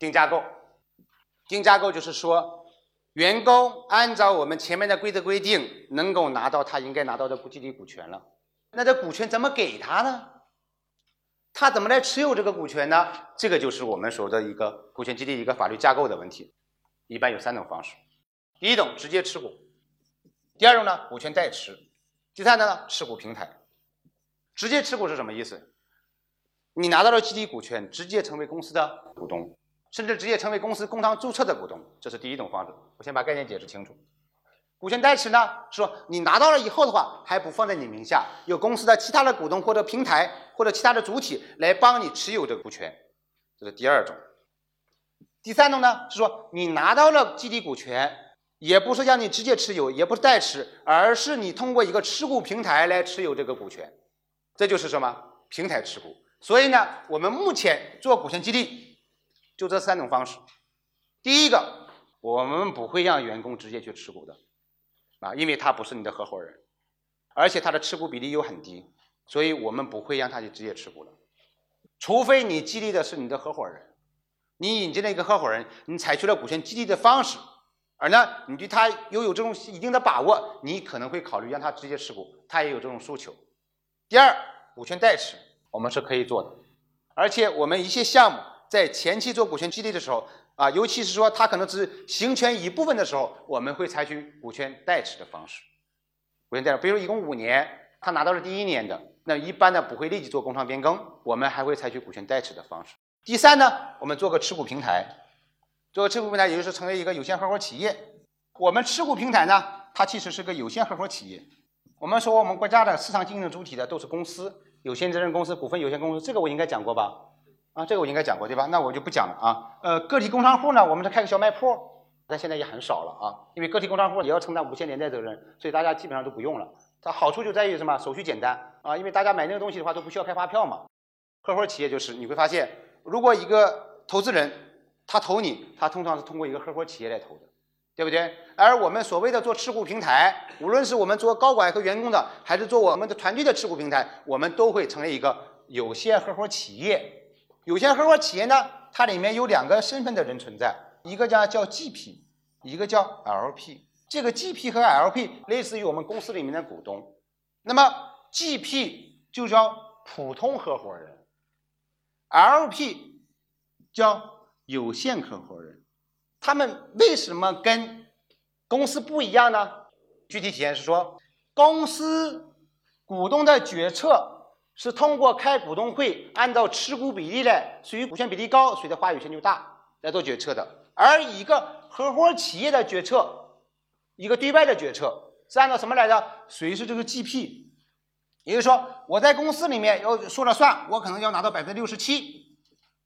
定价构，定价构就是说，员工按照我们前面的规则规定，能够拿到他应该拿到的激励股权了。那这股权怎么给他呢？他怎么来持有这个股权呢？这个就是我们所说的一个股权激励一个法律架构的问题。一般有三种方式：第一种直接持股；第二种呢股权代持；第三呢持股平台。直接持股是什么意思？你拿到了激励股权，直接成为公司的股东，甚至直接成为公司工商注册的股东，这是第一种方式。我先把概念解释清楚。股权代持呢，说你拿到了以后的话，还不放在你名下，有公司的其他的股东或者平台或者其他的主体来帮你持有这个股权，这是第二种。第三种呢，是说你拿到了激励股权，也不是让你直接持有，也不是代持，而是你通过一个持股平台来持有这个股权，这就是什么平台持股。所以呢，我们目前做股权激励就这三种方式。第一个，我们不会让员工直接去持股的。啊，因为他不是你的合伙人，而且他的持股比例又很低，所以我们不会让他去直接持股的，除非你激励的是你的合伙人，你引进了一个合伙人，你采取了股权激励的方式，而呢，你对他又有这种一定的把握，你可能会考虑让他直接持股，他也有这种诉求。第二，股权代持我们是可以做的，而且我们一些项目在前期做股权激励的时候。啊，尤其是说他可能只行权一部分的时候，我们会采取股权代持的方式。股权代持，比如一共五年，他拿到了第一年的，那一般呢不会立即做工商变更，我们还会采取股权代持的方式。第三呢，我们做个持股平台，做个持股平台，也就是成为一个有限合伙企业。我们持股平台呢，它其实是个有限合伙企业。我们说我们国家的市场经营主体的都是公司、有限责任公司、股份有限公司，这个我应该讲过吧？啊，这个我应该讲过对吧？那我就不讲了啊。呃，个体工商户呢，我们是开个小卖铺，但现在也很少了啊。因为个体工商户也要承担无限连带责任，所以大家基本上都不用了。它好处就在于什么？手续简单啊。因为大家买那个东西的话都不需要开发票嘛。合伙企业就是你会发现，如果一个投资人他投你，他通常是通过一个合伙企业来投的，对不对？而我们所谓的做持股平台，无论是我们做高管和员工的，还是做我们的团队的持股平台，我们都会成为一个有限合伙企业。有限合伙企业呢，它里面有两个身份的人存在，一个叫叫 GP，一个叫 LP。这个 GP 和 LP 类似于我们公司里面的股东。那么 GP 就叫普通合伙人，LP 叫有限合伙人。他们为什么跟公司不一样呢？具体体现是说，公司股东的决策。是通过开股东会，按照持股比例来，谁股权比例高，谁的话语权就大，来做决策的。而一个合伙企业的决策，一个对外的决策，是按照什么来的？谁是这个 GP？也就是说，我在公司里面要说了算，我可能要拿到百分之六十七，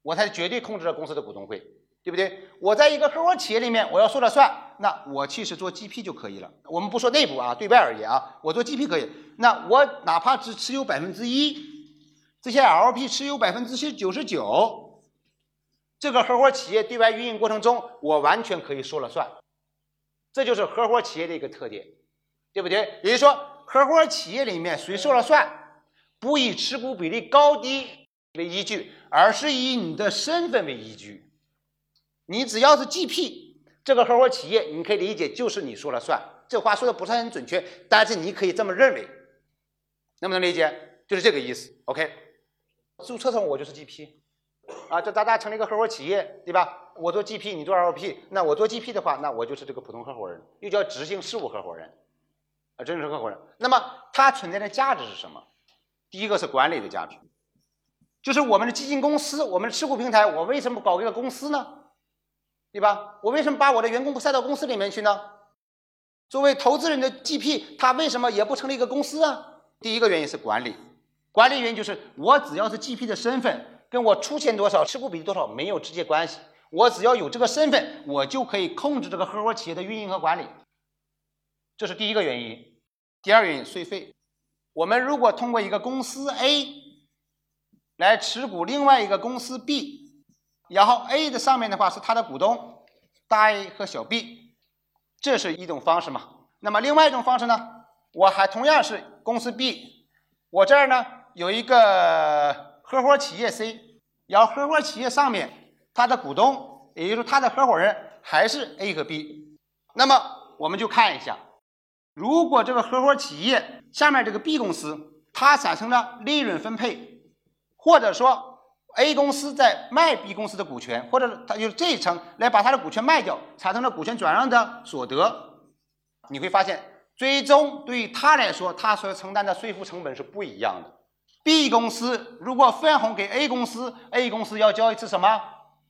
我才绝对控制了公司的股东会，对不对？我在一个合伙企业里面，我要说了算。那我其实做 GP 就可以了。我们不说内部啊，对外而言啊，我做 GP 可以。那我哪怕只持有百分之一，这些 LP 持有百分之九十九，这个合伙企业对外运营过程中，我完全可以说了算。这就是合伙企业的一个特点，对不对？也就是说，合伙企业里面谁说了算，不以持股比例高低为依据，而是以你的身份为依据。你只要是 GP。这个合伙企业，你可以理解就是你说了算。这话说的不是很准确，但是你可以这么认为，能不能理解？就是这个意思。OK，注册上我就是 GP，啊，这大家成立一个合伙企业，对吧？我做 GP，你做 LP，那我做 GP 的话，那我就是这个普通合伙人，又叫执行事务合伙人，啊，真正合伙人。那么它存在的价值是什么？第一个是管理的价值，就是我们的基金公司，我们的持股平台，我为什么搞一个公司呢？对吧？我为什么把我的员工不塞到公司里面去呢？作为投资人的 GP，他为什么也不成立一个公司啊？第一个原因是管理，管理原因就是我只要是 GP 的身份，跟我出钱多少、持股比例多少没有直接关系。我只要有这个身份，我就可以控制这个合伙企业的运营和管理。这是第一个原因。第二原因，税费。我们如果通过一个公司 A 来持股另外一个公司 B。然后 A 的上面的话是它的股东，大 A 和小 B，这是一种方式嘛？那么另外一种方式呢？我还同样是公司 B，我这儿呢有一个合伙企业 C，然后合伙企业上面它的股东也就是说他的合伙人还是 A 和 B。那么我们就看一下，如果这个合伙企业下面这个 B 公司它产生了利润分配，或者说 A 公司在卖 B 公司的股权，或者他就是这一层来把他的股权卖掉，产生了股权转让的所得，你会发现，最终对于他来说，他所承担的税负成本是不一样的。B 公司如果分红给 A 公司，A 公司要交一次什么？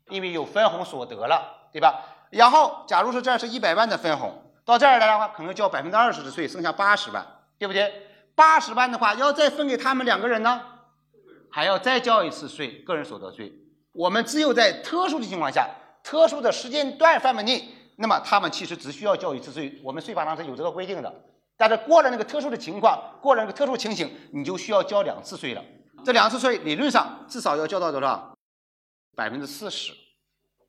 因为有分红所得了，对吧？然后，假如说这儿是一百万的分红，到这儿来的话，可能交百分之二十的税，剩下八十万，对不对？八十万的话，要再分给他们两个人呢，还要再交一次税，个人所得税。我们只有在特殊的情况下，特殊的时间段范围内，那么他们其实只需要交一次税。我们税法上是有这个规定的。但是过了那个特殊的情况，过了那个特殊情形，你就需要交两次税了。这两次税理论上至少要交到多少？百分之四十，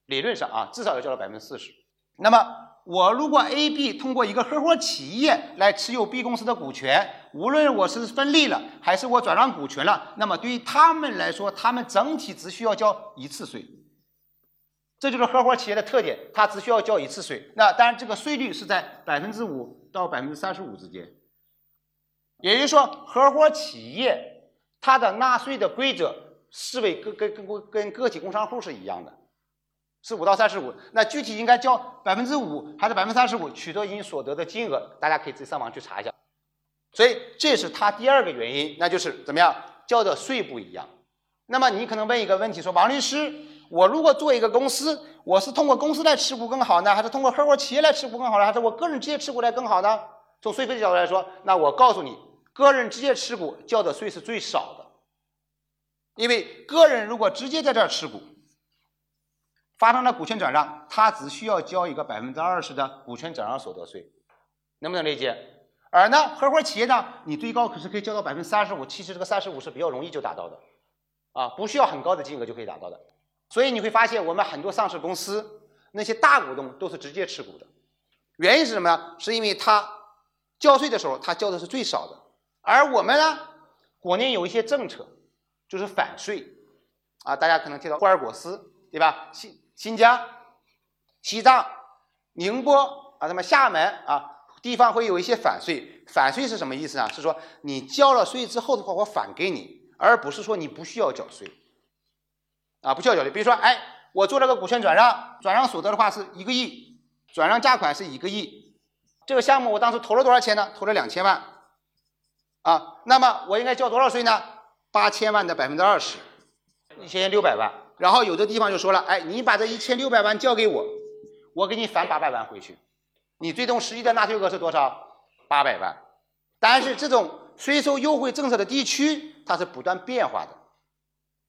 理论上啊，至少要交到百分之四十。那么我如果 A、B 通过一个合伙企业来持有 B 公司的股权，无论我是分立了还是我转让股权了，那么对于他们来说，他们整体只需要交一次税。这就是合伙企业的特点，它只需要交一次税。那当然，这个税率是在百分之五到百分之三十五之间。也就是说，合伙企业它的纳税的规则是为跟跟跟跟个体工商户是一样的，是五到三十五。那具体应该交百分之五还是百分之三十五，取决于所得的金额，大家可以自己上网去查一下。所以这是它第二个原因，那就是怎么样交的税不一样。那么你可能问一个问题，说王律师。我如果做一个公司，我是通过公司来持股更好呢，还是通过合伙企业来持股更好呢，还是我个人直接持股来更好呢？从税费的角度来说，那我告诉你，个人直接持股交的税是最少的，因为个人如果直接在这儿持股，发生了股权转让，他只需要交一个百分之二十的股权转让所得税，能不能理解？而呢，合伙企业呢，你最高可是可以交到百分之三十五，其实这个三十五是比较容易就达到的，啊，不需要很高的金额就可以达到的。所以你会发现，我们很多上市公司那些大股东都是直接持股的，原因是什么呢？是因为他交税的时候他交的是最少的，而我们呢，国内有一些政策就是反税啊，大家可能听到霍尔果斯对吧？新新疆、西藏、宁波啊，什么厦门啊，地方会有一些反税。反税是什么意思呢？是说你交了税之后的话，我返给你，而不是说你不需要缴税。啊，不需要缴税。比如说，哎，我做了个股权转让，转让所得的话是一个亿，转让价款是一个亿。这个项目我当时投了多少钱呢？投了两千万。啊，那么我应该交多少税呢？八千万的百分之二十，一千六百万。然后有的地方就说了，哎，你把这一千六百万交给我，我给你返八百万回去。你最终实际的纳税额是多少？八百万。但是这种税收优惠政策的地区，它是不断变化的。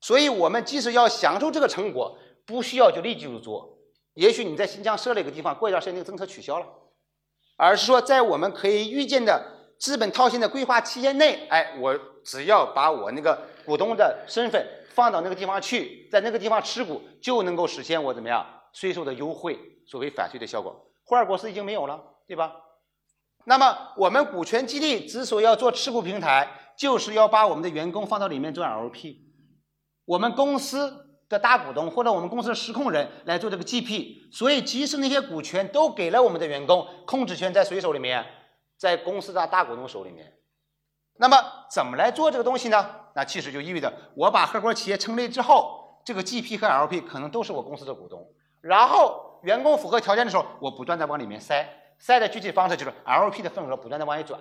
所以，我们即使要享受这个成果，不需要就立即就做。也许你在新疆设了一个地方，过一段时间那个政策取消了，而是说在我们可以预见的资本套现的规划期限内，哎，我只要把我那个股东的身份放到那个地方去，在那个地方持股，就能够实现我怎么样税收的优惠，所谓反税的效果。霍尔果斯已经没有了，对吧？那么我们股权激励之所以要做持股平台，就是要把我们的员工放到里面做 LP。我们公司的大股东或者我们公司的实控人来做这个 GP，所以即使那些股权都给了我们的员工，控制权在谁手里面？在公司的大股东手里面。那么怎么来做这个东西呢？那其实就意味着我把合伙企业成立之后，这个 GP 和 LP 可能都是我公司的股东，然后员工符合条件的时候，我不断的往里面塞，塞的具体方式就是 LP 的份额不断的往里转。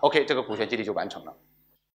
OK，这个股权激励就完成了。